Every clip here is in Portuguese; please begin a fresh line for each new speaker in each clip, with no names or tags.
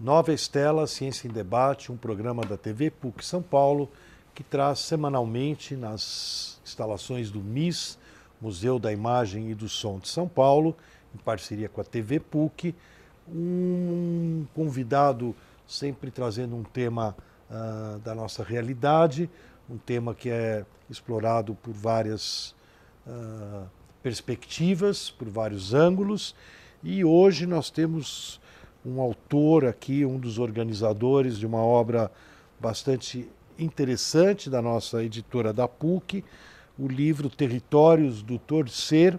Nova Estela Ciência em Debate, um programa da TV PUC São Paulo que traz semanalmente nas instalações do MIS, Museu da Imagem e do Som de São Paulo, em parceria com a TV PUC, um convidado sempre trazendo um tema uh, da nossa realidade, um tema que é explorado por várias uh, perspectivas, por vários ângulos. E hoje nós temos um autor aqui, um dos organizadores de uma obra bastante interessante da nossa editora da PUC, o livro Territórios do Torcer,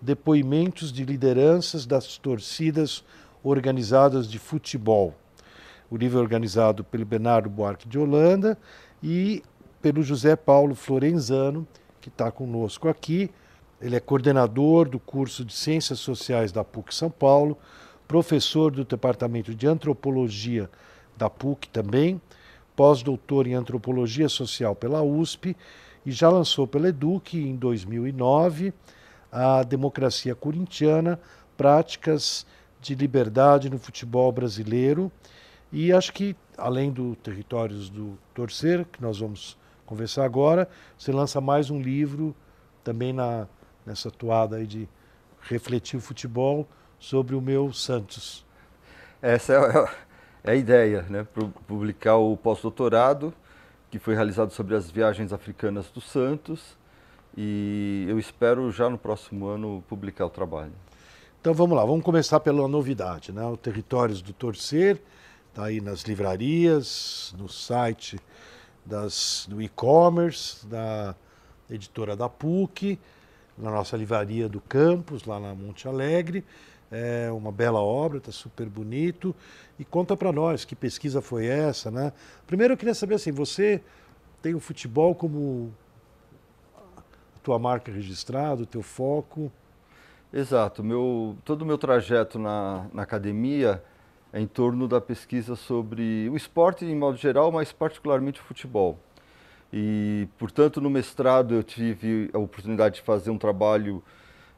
depoimentos de lideranças das torcidas organizadas de futebol. O livro é organizado pelo Bernardo Buarque de Holanda e pelo José Paulo Florenzano, que está conosco aqui. Ele é coordenador do curso de Ciências Sociais da PUC São Paulo, professor do Departamento de Antropologia da PUC também, pós-doutor em Antropologia Social pela USP e já lançou pela Eduque em 2009 a Democracia Corintiana, Práticas de Liberdade no Futebol Brasileiro. E acho que, além do Territórios do Torcer, que nós vamos conversar agora, você lança mais um livro também na, nessa toada aí de refletir o futebol sobre o meu Santos.
Essa é, é a ideia, né? Publicar o pós-doutorado, que foi realizado sobre as viagens africanas do Santos, e eu espero já no próximo ano publicar o trabalho.
Então vamos lá, vamos começar pela novidade, né? O Territórios do Torcer, está aí nas livrarias, no site das, do e-commerce, da editora da PUC, na nossa livraria do campus, lá na Monte Alegre. É uma bela obra, está super bonito. E conta para nós que pesquisa foi essa, né? Primeiro eu queria saber assim, você tem o futebol como a tua marca registrada, o teu foco?
Exato. Meu, todo o meu trajeto na, na academia é em torno da pesquisa sobre o esporte em modo geral, mas particularmente o futebol. E, portanto, no mestrado eu tive a oportunidade de fazer um trabalho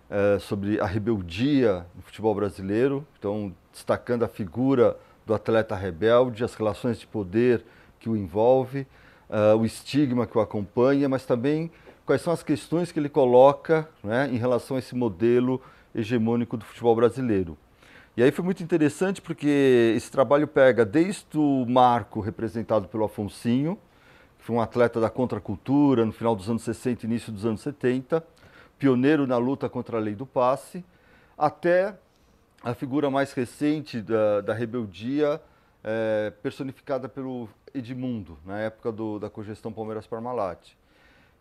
é, sobre a rebeldia no futebol brasileiro, então destacando a figura do atleta rebelde, as relações de poder que o envolve, uh, o estigma que o acompanha, mas também quais são as questões que ele coloca né, em relação a esse modelo hegemônico do futebol brasileiro. E aí foi muito interessante porque esse trabalho pega desde o marco representado pelo Afonsinho, que foi um atleta da contracultura no final dos anos 60 início dos anos 70, pioneiro na luta contra a lei do passe, até a figura mais recente da, da rebeldia, é, personificada pelo Edmundo, na época do, da cogestão Palmeiras Parmalat.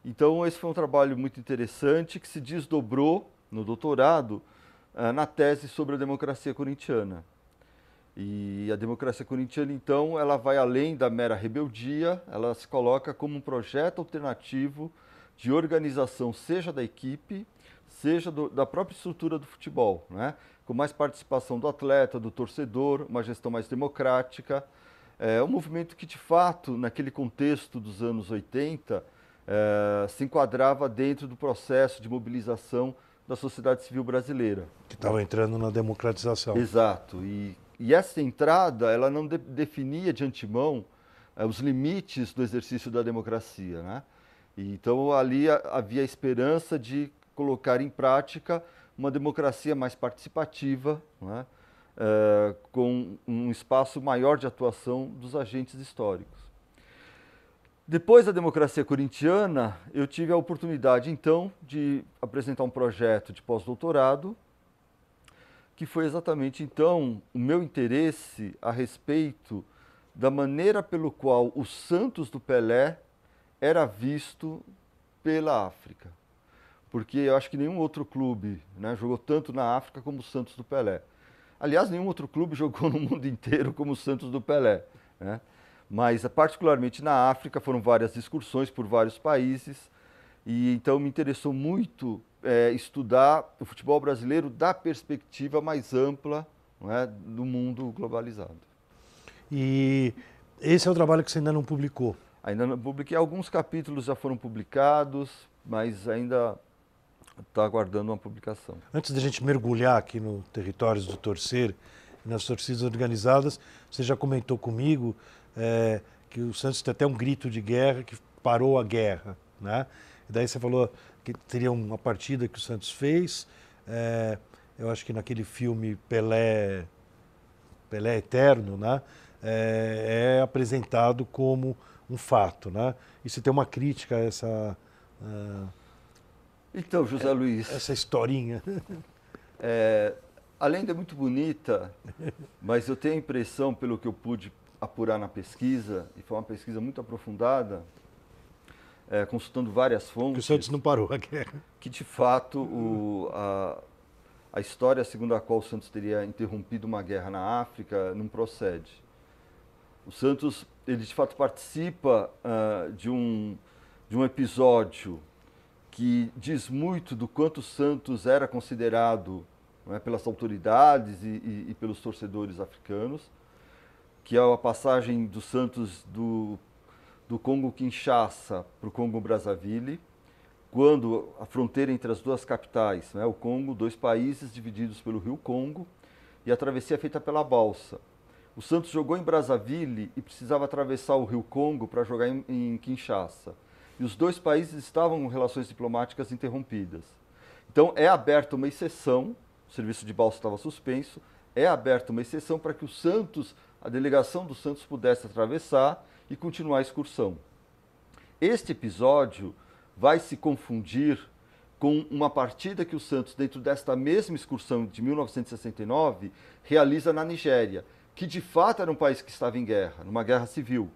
Então, esse foi um trabalho muito interessante que se desdobrou no doutorado é, na tese sobre a democracia corintiana. E a democracia corintiana, então, ela vai além da mera rebeldia, ela se coloca como um projeto alternativo de organização, seja da equipe, seja do, da própria estrutura do futebol, né? com mais participação do atleta, do torcedor, uma gestão mais democrática. É um movimento que, de fato, naquele contexto dos anos 80, é, se enquadrava dentro do processo de mobilização da sociedade civil brasileira.
Que estava entrando na democratização.
Exato. E, e essa entrada, ela não de, definia de antemão é, os limites do exercício da democracia, né? Então ali havia a esperança de colocar em prática uma democracia mais participativa, é? É, com um espaço maior de atuação dos agentes históricos. Depois da democracia corintiana, eu tive a oportunidade então de apresentar um projeto de pós-doutorado, que foi exatamente então o meu interesse a respeito da maneira pelo qual o Santos do Pelé era visto pela África. Porque eu acho que nenhum outro clube né, jogou tanto na África como o Santos do Pelé. Aliás, nenhum outro clube jogou no mundo inteiro como o Santos do Pelé. Né? Mas, particularmente na África, foram várias excursões por vários países. E então me interessou muito é, estudar o futebol brasileiro da perspectiva mais ampla é, do mundo globalizado.
E esse é o trabalho que você ainda não publicou?
Ainda não publiquei. Alguns capítulos já foram publicados, mas ainda está aguardando uma publicação.
Antes da gente mergulhar aqui no Territórios do Torcer nas torcidas organizadas. Você já comentou comigo é, que o Santos tem até um grito de guerra que parou a guerra, né? E daí você falou que teria uma partida que o Santos fez. É, eu acho que naquele filme Pelé, Pelé Eterno, né? É, é apresentado como um fato, né? E você tem uma crítica a essa uh,
então, José Luiz.
Essa historinha.
É, a lenda é muito bonita, mas eu tenho a impressão, pelo que eu pude apurar na pesquisa, e foi uma pesquisa muito aprofundada, é, consultando várias fontes.
Que o Santos não parou a guerra.
Que de fato o, a, a história segundo a qual o Santos teria interrompido uma guerra na África não procede. O Santos, ele de fato participa uh, de, um, de um episódio que diz muito do quanto Santos era considerado é, pelas autoridades e, e, e, pelos torcedores africanos, que é a passagem do Santos do, do Congo-Kinshasa para o Congo-Brazzaville, quando a fronteira entre as duas capitais, né, o Congo, dois países divididos pelo rio Congo, e a travessia feita pela balsa. O Santos jogou em Brazzaville e precisava atravessar o rio Congo para jogar em, em Kinshasa e os dois países estavam com relações diplomáticas interrompidas. Então é aberta uma exceção, o serviço de balsa estava suspenso, é aberta uma exceção para que o Santos, a delegação do Santos pudesse atravessar e continuar a excursão. Este episódio vai se confundir com uma partida que o Santos, dentro desta mesma excursão de 1969, realiza na Nigéria, que de fato era um país que estava em guerra, numa guerra civil.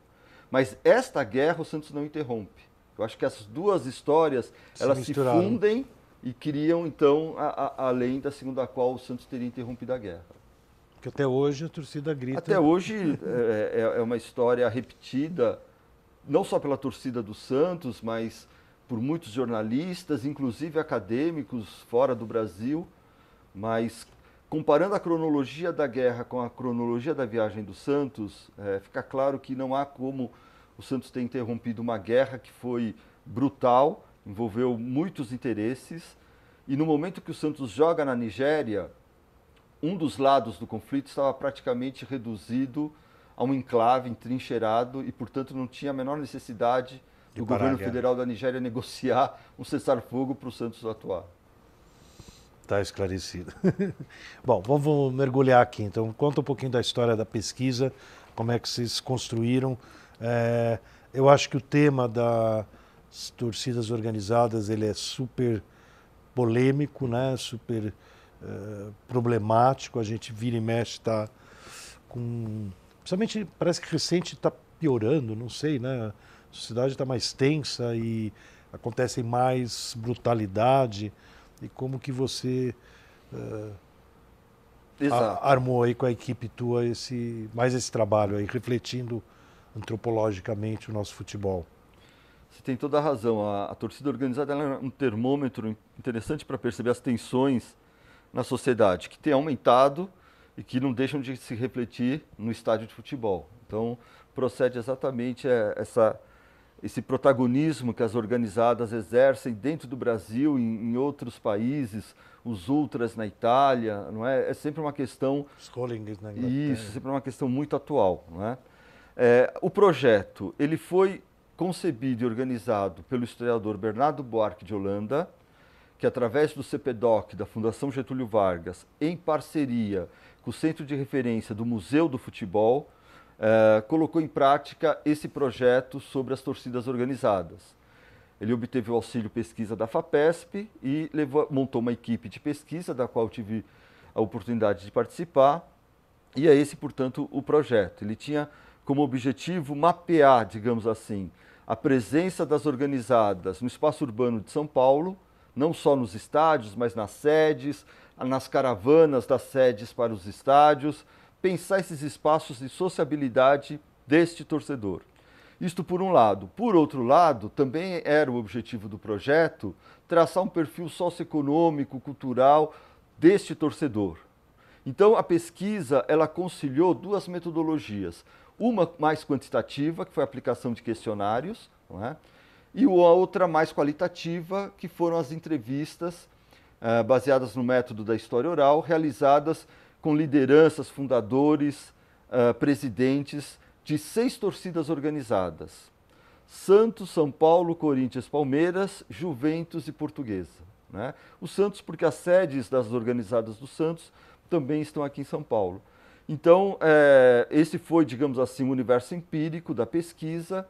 Mas esta guerra o Santos não interrompe. Eu acho que essas duas histórias se elas se fundem e criam então a, a, a lenda segundo a qual o Santos teria interrompido a guerra.
Porque até hoje a torcida grita.
Até hoje é, é, é uma história repetida, não só pela torcida do Santos, mas por muitos jornalistas, inclusive acadêmicos fora do Brasil. Mas comparando a cronologia da guerra com a cronologia da viagem do Santos, é, fica claro que não há como o Santos tem interrompido uma guerra que foi brutal, envolveu muitos interesses, e no momento que o Santos joga na Nigéria, um dos lados do conflito estava praticamente reduzido a um enclave entrincheirado e, portanto, não tinha a menor necessidade do governo federal da Nigéria negociar um cessar-fogo para o Santos atuar.
Está esclarecido. Bom, vamos mergulhar aqui. Então, conta um pouquinho da história da pesquisa, como é que vocês construíram é, eu acho que o tema das torcidas organizadas ele é super polêmico, né? super é, problemático. A gente vira e mexe está com. Principalmente parece que recente está piorando, não sei, né? A sociedade está mais tensa e acontece mais brutalidade. E como que você uh, armou aí com a equipe tua esse, mais esse trabalho aí, refletindo antropologicamente o nosso futebol.
Você tem toda a razão. A, a torcida organizada é um termômetro interessante para perceber as tensões na sociedade, que tem aumentado e que não deixam de se refletir no estádio de futebol. Então, procede exatamente é, essa, esse protagonismo que as organizadas exercem dentro do Brasil, em, em, outros países, os ultras na Itália, não é? É sempre uma questão.
Os Collings na
Inglaterra. Isso, sempre uma questão muito atual, não é? É, o projeto ele foi concebido e organizado pelo historiador Bernardo Buarque de Holanda, que através do CPDOC da Fundação Getúlio Vargas, em parceria com o Centro de Referência do Museu do Futebol, é, colocou em prática esse projeto sobre as torcidas organizadas. Ele obteve o auxílio pesquisa da FAPESP e levou, montou uma equipe de pesquisa, da qual tive a oportunidade de participar, e é esse, portanto, o projeto. Ele tinha como objetivo mapear, digamos assim, a presença das organizadas no espaço urbano de São Paulo, não só nos estádios, mas nas sedes, nas caravanas das sedes para os estádios, pensar esses espaços de sociabilidade deste torcedor. Isto por um lado. Por outro lado, também era o objetivo do projeto traçar um perfil socioeconômico, cultural deste torcedor. Então a pesquisa ela conciliou duas metodologias. Uma mais quantitativa, que foi a aplicação de questionários, é? e a outra mais qualitativa, que foram as entrevistas uh, baseadas no método da história oral, realizadas com lideranças, fundadores, uh, presidentes de seis torcidas organizadas: Santos, São Paulo, Corinthians, Palmeiras, Juventus e Portuguesa. Né? O Santos, porque as sedes das organizadas do Santos também estão aqui em São Paulo. Então, é, esse foi, digamos assim, o universo empírico da pesquisa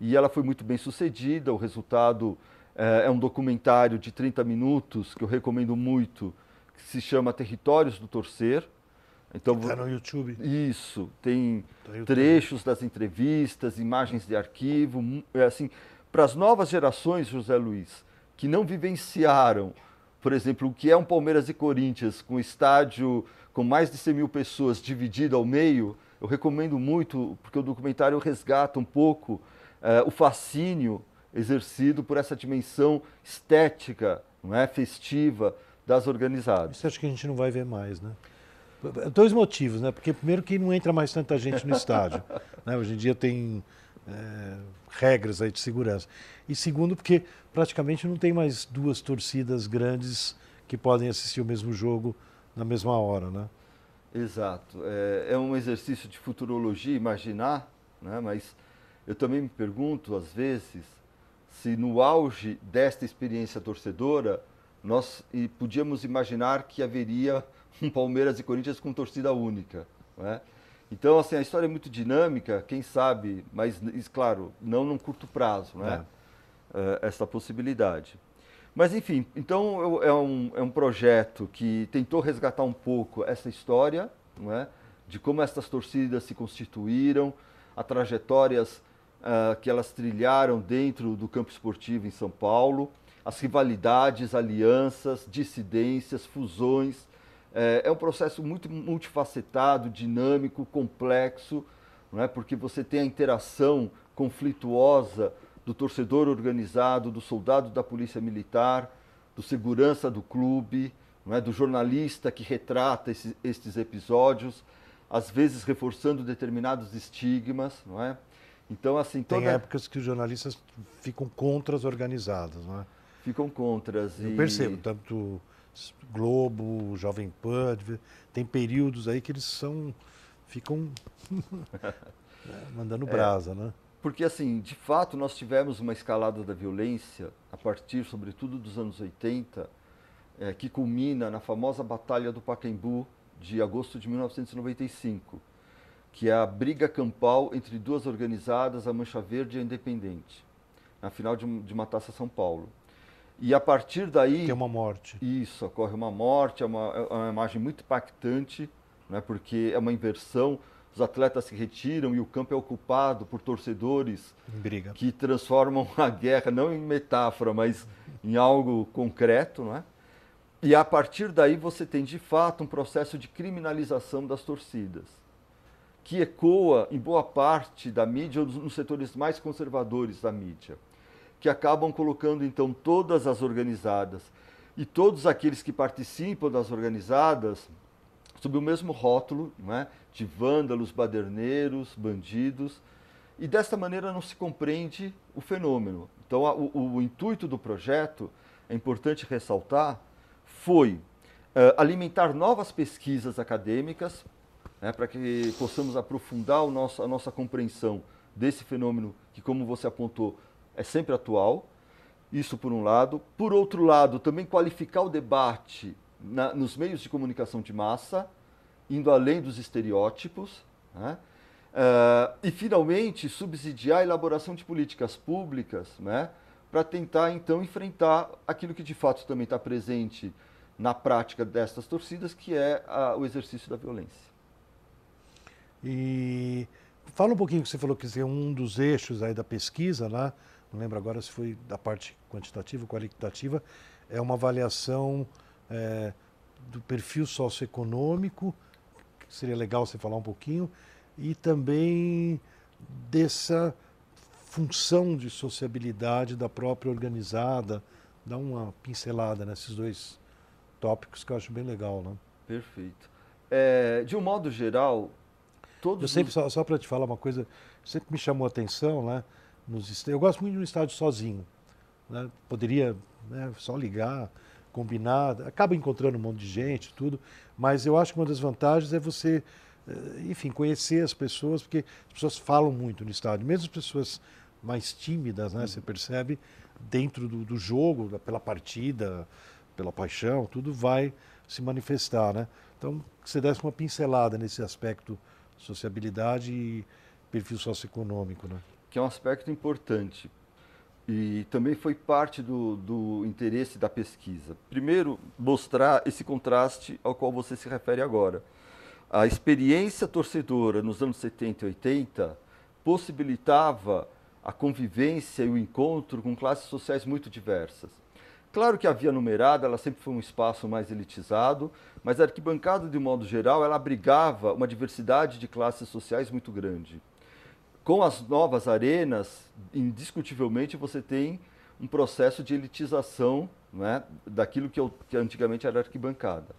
e ela foi muito bem sucedida. O resultado é, é um documentário de 30 minutos que eu recomendo muito, que se chama Territórios do Torcer.
Então, está no YouTube.
Isso, tem tá trechos das entrevistas, imagens de arquivo, é assim, para as novas gerações, José Luiz, que não vivenciaram, por exemplo, o que é um Palmeiras e Corinthians com estádio com mais de 100 mil pessoas dividido ao meio, eu recomendo muito, porque o documentário resgata um pouco uh, o fascínio exercido por essa dimensão estética, não é, festiva das organizadas.
Isso acho que a gente não vai ver mais, né? Dois motivos, né? Porque primeiro que não entra mais tanta gente no estádio. Né? Hoje em dia tem é, regras aí de segurança. E segundo, porque praticamente não tem mais duas torcidas grandes que podem assistir o mesmo jogo na mesma hora, né?
Exato. É, é um exercício de futurologia imaginar, né? mas eu também me pergunto, às vezes, se no auge desta experiência torcedora, nós podíamos imaginar que haveria um Palmeiras e Corinthians com torcida única. Né? Então, assim, a história é muito dinâmica, quem sabe, mas, claro, não num curto prazo, né? É. essa possibilidade. Mas, enfim, então é um, é um projeto que tentou resgatar um pouco essa história, não é? de como essas torcidas se constituíram, as trajetórias uh, que elas trilharam dentro do campo esportivo em São Paulo, as rivalidades, alianças, dissidências, fusões. É, é um processo muito multifacetado, dinâmico, complexo, não é? porque você tem a interação conflituosa do torcedor organizado, do soldado da polícia militar, do segurança do clube, não é? do jornalista que retrata esses, estes episódios, às vezes reforçando determinados estigmas, não é?
Então, assim, toda... Tem épocas que os jornalistas ficam contra as organizadas, não é?
Ficam contra.
Eu e... percebo, tanto Globo, Jovem Pan, tem períodos aí que eles são ficam mandando brasa, é, né?
Porque, assim, de fato, nós tivemos uma escalada da violência a partir, sobretudo, dos anos 80, é, que culmina na famosa Batalha do Pacaembu de agosto de 1995, que é a briga campal entre duas organizadas, a Mancha Verde e a Independente, na final de, de uma taça São Paulo. E a partir daí.
Tem uma morte.
Isso, ocorre uma morte, é uma, é uma imagem muito impactante, né, porque é uma inversão os atletas se retiram e o campo é ocupado por torcedores
Briga.
que transformam a guerra não em metáfora, mas em algo concreto, não é? E a partir daí você tem de fato um processo de criminalização das torcidas, que ecoa em boa parte da mídia, nos setores mais conservadores da mídia, que acabam colocando então todas as organizadas e todos aqueles que participam das organizadas sob o mesmo rótulo, é? de vândalos, baderneiros, bandidos, e desta maneira não se compreende o fenômeno. Então, a, o, o, intuito do projeto, é importante ressaltar, foi uh, alimentar novas pesquisas acadêmicas, né, para que possamos aprofundar nosso, a nossa compreensão desse fenômeno que, como você apontou, é sempre atual. Isso por um lado. Por outro lado, também qualificar o debate na, nos meios de comunicação de massa, indo além dos estereótipos, né? uh, e finalmente subsidiar a elaboração de políticas públicas né? para tentar então enfrentar aquilo que de fato também está presente na prática destas torcidas, que é a, o exercício da violência.
E fala um pouquinho que você falou que é um dos eixos aí da pesquisa, né? Não lembro agora se foi da parte quantitativa ou qualitativa, é uma avaliação é, do perfil socioeconômico seria legal você falar um pouquinho, e também dessa função de sociabilidade da própria organizada, dá uma pincelada nesses dois tópicos que eu acho bem legal, né?
Perfeito. É, de um modo geral, todos.
Eu sempre, os... só, só para te falar uma coisa, sempre me chamou a atenção, né? Nos, eu gosto muito de um estádio sozinho. Né? Poderia né, só ligar, combinar, acaba encontrando um monte de gente, tudo, mas eu acho que uma das vantagens é você, eh, enfim, conhecer as pessoas, porque as pessoas falam muito no estádio, mesmo as pessoas mais tímidas, né? Você percebe dentro do, do jogo, pela partida, pela paixão, tudo vai se manifestar, né? Então, que você desse uma pincelada nesse aspecto sociabilidade e perfil socioeconômico, né?
Que é um aspecto importante e também foi parte do, do interesse da pesquisa. Primeiro, mostrar esse contraste ao qual você se refere agora. A experiência torcedora nos anos 70 e 80 possibilitava a convivência e o encontro com classes sociais muito diversas. Claro que a via numerada ela sempre foi um espaço mais elitizado, mas a arquibancada, de modo geral, ela abrigava uma diversidade de classes sociais muito grande. Com as novas arenas, indiscutivelmente você tem um processo de elitização né, daquilo que, eu, que antigamente era arquibancada.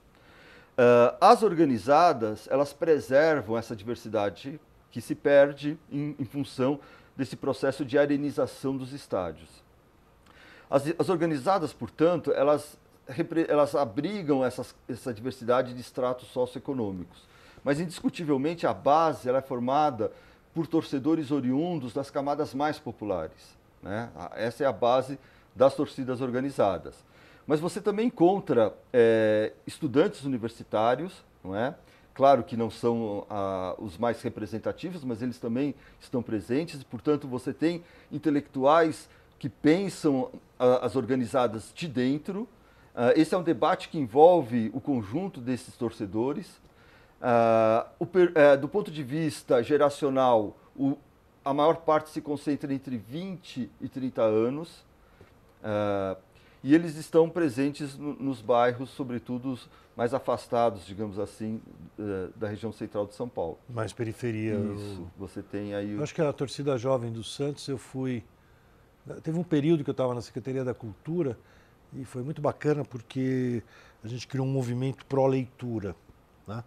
Uh, as organizadas, elas preservam essa diversidade que se perde em, em função desse processo de arenização dos estádios. As, as organizadas, portanto, elas, elas abrigam essas, essa diversidade de estratos socioeconômicos. Mas, indiscutivelmente, a base ela é formada por torcedores oriundos das camadas mais populares. Né? Essa é a base das torcidas organizadas. Mas você também encontra é, estudantes universitários, não é? Claro que não são ah, os mais representativos, mas eles também estão presentes, e, portanto, você tem intelectuais que pensam ah, as organizadas de dentro. Ah, esse é um debate que envolve o conjunto desses torcedores. O, eh, do ponto de vista geracional, o, a maior parte se concentra entre 20 e 30 anos. e eles estão presentes no, nos bairros, sobretudo mais afastados, digamos assim, eh, da região central de São Paulo.
Mais periferia.
Isso, você tem aí...
Eu acho que a torcida jovem do Santos, eu fui... Teve um período que eu estava na Secretaria da Cultura e foi muito bacana porque a gente criou um movimento pró-leitura. Né?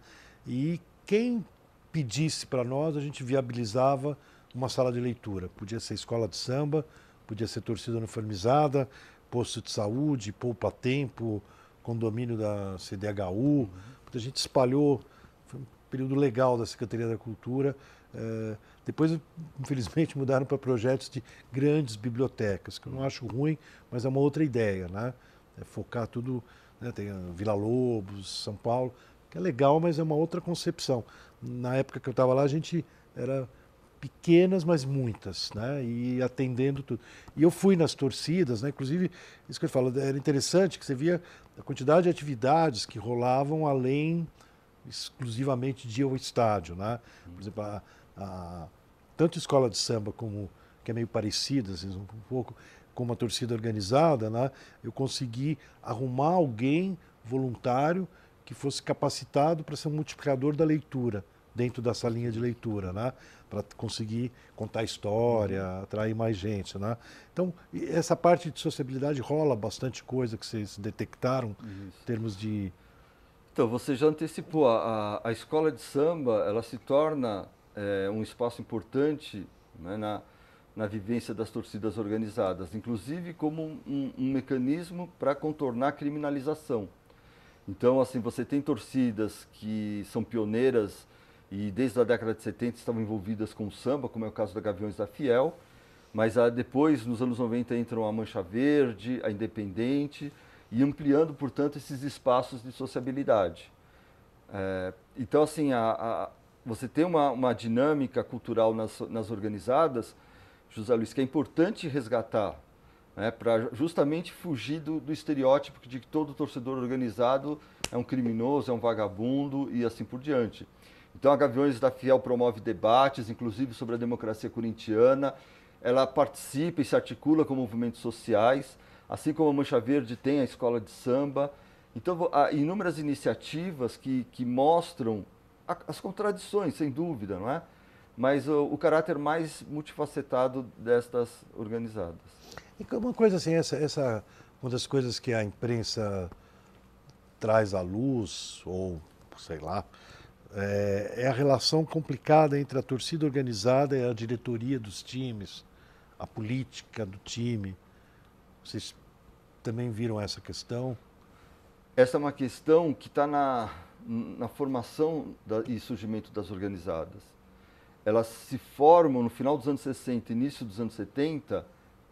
E quem pedisse para nós, a gente viabilizava uma sala de leitura. Podia ser escola de samba, podia ser torcida uniformizada, posto de saúde, poupa-tempo, condomínio da CDHU. A gente espalhou, foi um período legal da Secretaria da Cultura. É, depois, infelizmente, mudaram para projetos de grandes bibliotecas, que eu não acho ruim, mas é uma outra ideia, né? É focar tudo, né? tem Vila Lobos, São Paulo, que é legal, mas é uma outra concepção. Na época que eu estava lá, a gente era pequenas, mas muitas, né? E atendendo tudo. E eu fui nas torcidas, né? Inclusive, isso que eu falo, era interessante que você via a quantidade de atividades que rolavam além exclusivamente de ir ao estádio, né? Por exemplo, a, a, tanto a escola de samba como que é meio parecida, assim, um pouco como a torcida organizada, né? Eu consegui arrumar alguém voluntário que fosse capacitado para ser um multiplicador da leitura dentro da salinha de leitura, né? para conseguir contar história, uhum. atrair mais gente. Né? Então, essa parte de sociabilidade rola bastante coisa que vocês detectaram Isso. em termos de.
Então, você já antecipou, a, a escola de samba ela se torna é, um espaço importante né, na, na vivência das torcidas organizadas, inclusive como um, um mecanismo para contornar a criminalização. Então, assim, você tem torcidas que são pioneiras e desde a década de 70 estavam envolvidas com o samba, como é o caso da Gaviões da Fiel, mas ah, depois, nos anos 90, entram a Mancha Verde, a Independente, e ampliando, portanto, esses espaços de sociabilidade. É, então, assim, a, a, você tem uma, uma dinâmica cultural nas, nas, organizadas, José Luiz, que é importante resgatar, né, para justamente fugir do, do estereótipo de que todo torcedor organizado é um criminoso, é um vagabundo e assim por diante. Então, a Gaviões da Fiel promove debates, inclusive sobre a democracia corintiana. Ela participa e se articula com movimentos sociais, assim como a Mancha Verde tem a escola de samba. Então, há inúmeras iniciativas que, que mostram as contradições, sem dúvida, não é? Mas o, o caráter mais multifacetado destas organizadas.
E uma coisa assim, essa, essa uma das coisas que a imprensa traz à luz, ou sei lá, é, é, a relação complicada entre a torcida organizada e a diretoria dos times, a política do time. Vocês também viram essa questão?
essa é uma questão que está na, na formação da, e surgimento das organizadas. Elas se formam no final dos anos 60, início dos anos 70,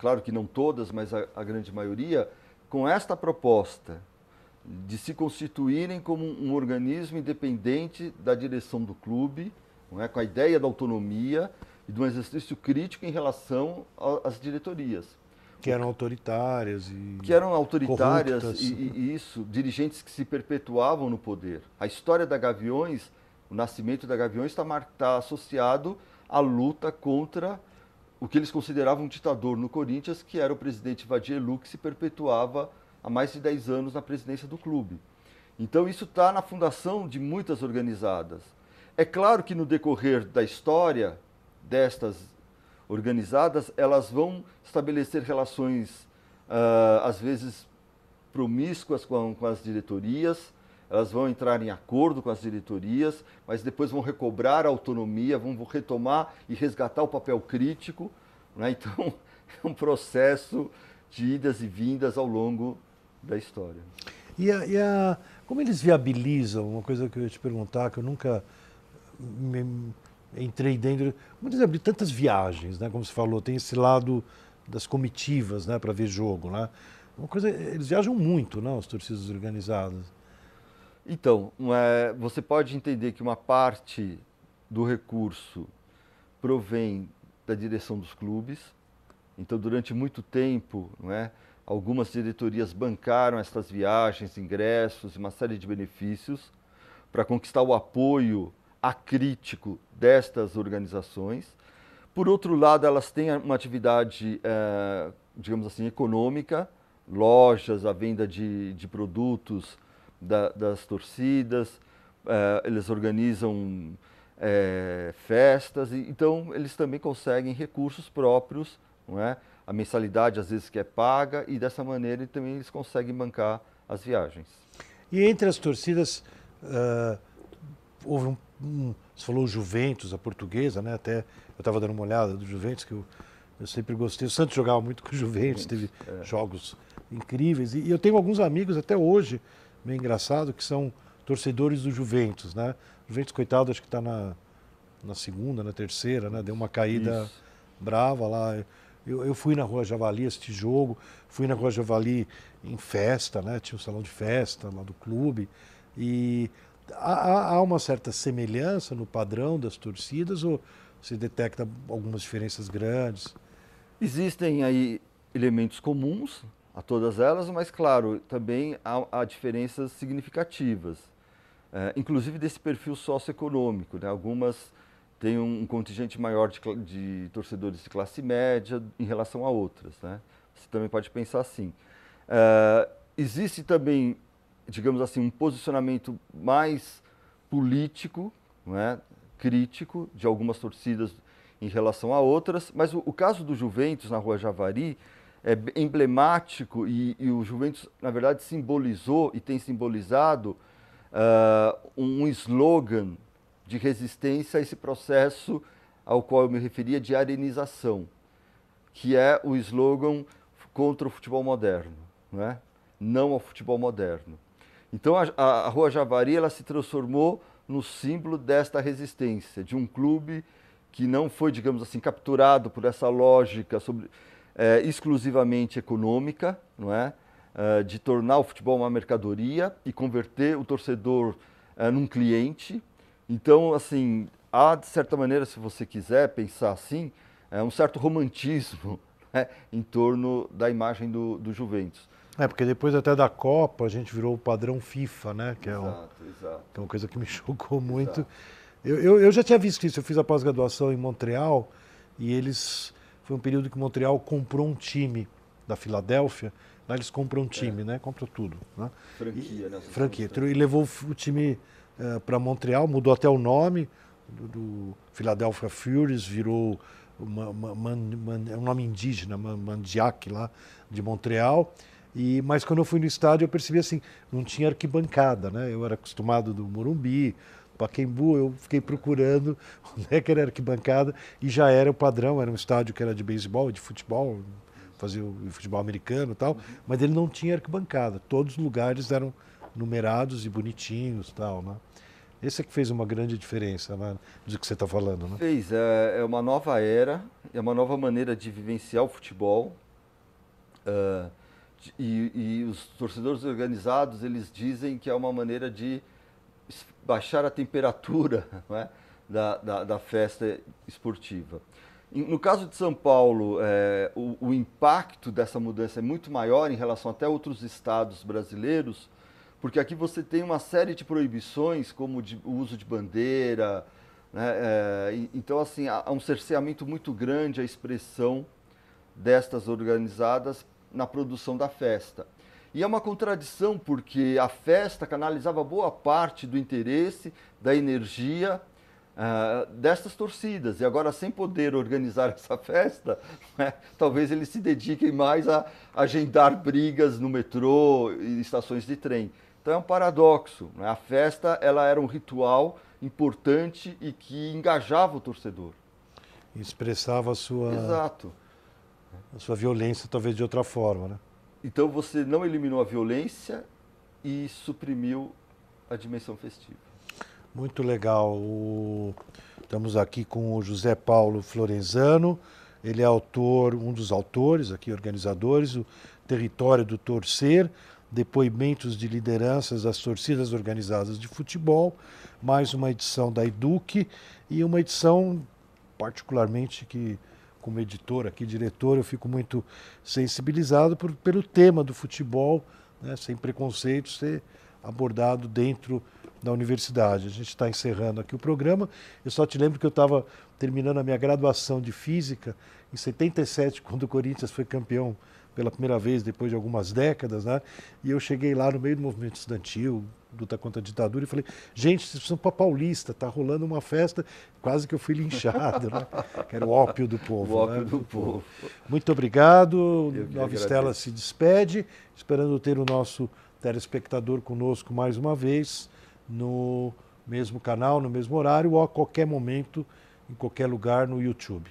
claro que não todas, mas a, a grande maioria, com esta proposta de se constituírem como um organismo independente da direção do clube, é? com a ideia da autonomia e de um exercício crítico em relação às diretorias.
Que eram autoritárias e.
Que eram autoritárias e, e, isso, dirigentes que se perpetuavam no poder. A história da Gaviões, o nascimento da Gaviões está, tá associado à luta contra o que eles consideravam um ditador no Corinthians, que era o presidente Vadielu, que se perpetuava há mais de 10 anos na presidência do clube. Então isso está na fundação de muitas organizadas. É claro que no decorrer da história destas organizadas, elas vão estabelecer relações, uh, às vezes, promíscuas com, com as diretorias, elas vão entrar em acordo com as diretorias, mas depois vão recobrar a autonomia, vão retomar e resgatar o papel crítico. Né? Então, é um processo de idas e vindas ao longo da história.
E, a, e a, como eles viabilizam, uma coisa que eu ia te perguntar, que eu nunca entrei dentro, por exemplo, de tantas viagens, né? como você falou, tem esse lado das comitivas né? para ver jogo. Né? Uma coisa, eles viajam muito, não, as torcidas organizadas.
Então, é, você pode entender que uma parte do recurso provém da direção dos clubes. Então, durante muito tempo, não é, algumas diretorias bancaram essas viagens, ingressos e uma série de benefícios para conquistar o apoio acrítico destas organizações. Por outro lado, elas têm uma atividade, é, digamos assim, econômica, lojas, a venda de, de produtos da, das torcidas, é, eles organizam é, festas, e, então eles também conseguem recursos próprios, não é? a mensalidade às vezes que é paga, e dessa maneira também eles conseguem bancar as viagens.
E entre as torcidas, uh, houve um, um, Você falou Juventus, a portuguesa, né? Até eu estava dando uma olhada do Juventus, que eu, eu sempre gostei. O Santos jogava muito com o Juventus, Juventus teve é. jogos incríveis. E, e eu tenho alguns amigos até hoje meio engraçado, que são torcedores do Juventus, né? Juventus, coitado, acho que está na, na segunda, na terceira, né? Deu uma caída Isso. brava lá. Eu, eu fui na Rua Javali assistir jogo, fui na Rua Javali em festa, né? Tinha um salão de festa lá do clube. E há, há uma certa semelhança no padrão das torcidas ou se detecta algumas diferenças grandes?
Existem aí elementos comuns, a todas elas, mas claro, também há, há diferenças significativas, é, inclusive desse perfil socioeconômico. Né? Algumas têm um, um contingente maior de, de, torcedores de classe média em relação a outras. Né? Você também pode pensar assim. É, existe também, digamos assim, um posicionamento mais político, né? crítico de algumas torcidas em relação a outras, mas o, o caso do Juventus na Rua Javari é, emblemático e, e, o Juventus, na verdade, simbolizou e tem simbolizado uh, um slogan de resistência a esse processo ao qual eu me referia de arenização, que é o slogan contra o futebol moderno, não, é? ao futebol moderno. Então a, a Rua Javari ela se transformou no símbolo desta resistência, de um clube que não foi, digamos assim, capturado por essa lógica sobre, é, exclusivamente econômica, não é? é? de tornar o futebol uma mercadoria e converter o torcedor é, num cliente. Então, assim, há, de certa maneira, se você quiser pensar assim, é um certo romantismo né? em torno da imagem do, do Juventus.
É, porque depois até da Copa a gente virou o padrão FIFA, né? Que, exato, é, um, exato. que é uma coisa que me chocou muito. Eu, eu, eu, já tinha visto isso, eu fiz a pós-graduação em Montreal e eles foi um período que Montreal comprou um time da Filadélfia. Lá eles compram um time, é. né? Compram tudo. Né?
Franquia, né?
Franquia. E levou o time uh, eh, para Montreal, mudou até o nome do, do Philadelphia Furies, virou uma, uma, uma, é um nome indígena, Mandiac lá, de Montreal. E, mas quando eu fui no estádio eu percebi assim, não tinha arquibancada, né? Eu era acostumado do Morumbi, Paquembu, eu fiquei procurando onde é que era arquibancada e já era o padrão, era um estádio que era de beisebol, de futebol, fazia o futebol americano e tal, mas ele não tinha arquibancada. Todos os lugares eram numerados e bonitinhos tal, né? Esse é que fez uma grande diferença, né? Do que você está falando, né?
Fez. É, é, uma nova era, é uma nova maneira de vivenciar o futebol. Uh, e, e, os torcedores organizados, eles dizem que é uma maneira de baixar a temperatura é? da, da, da, festa esportiva. No caso de São Paulo, é, o, o, impacto dessa mudança é muito maior em relação até outros estados brasileiros, porque aqui você tem uma série de proibições, como de, o uso de bandeira. Né? É, então, assim, há um cerceamento muito grande à expressão destas organizadas na produção da festa. E é uma contradição, porque a festa canalizava boa parte do interesse, da energia uh, dessas torcidas. E agora, sem poder organizar essa festa, né, talvez eles se dediquem mais a agendar brigas no metrô e estações de trem. Então é um paradoxo. Né? A festa ela era um ritual importante e que engajava o torcedor.
Expressava a sua,
Exato.
a sua violência, talvez de outra forma. Né?
Então você não eliminou a violência e suprimiu a dimensão festiva.
Muito legal. Estamos aqui com o José Paulo Florenzano. Ele é autor, um dos autores, aqui organizadores, o Território do Torcer, depoimentos de lideranças das torcidas organizadas de futebol, mais uma edição da Eduque e uma edição particularmente que como editor aqui, diretor, eu fico muito sensibilizado por, pelo tema do futebol, né, sem preconceito, ser abordado dentro da universidade. A gente está encerrando aqui o programa. Eu só te lembro que eu estava terminando a minha graduação de física em 77, quando o Corinthians foi campeão pela primeira vez depois de algumas décadas, né? E eu cheguei lá no meio do movimento estudantil, luta contra a ditadura, e falei, gente, vocês precisam para Paulista, tá rolando uma festa, quase que eu fui linchado, né? Que era o ópio do povo.
O ópio
né?
do povo.
Muito obrigado. Nova Estela se despede, esperando ter o nosso telespectador conosco mais uma vez no mesmo canal, no mesmo horário ou a qualquer momento, em qualquer lugar no YouTube.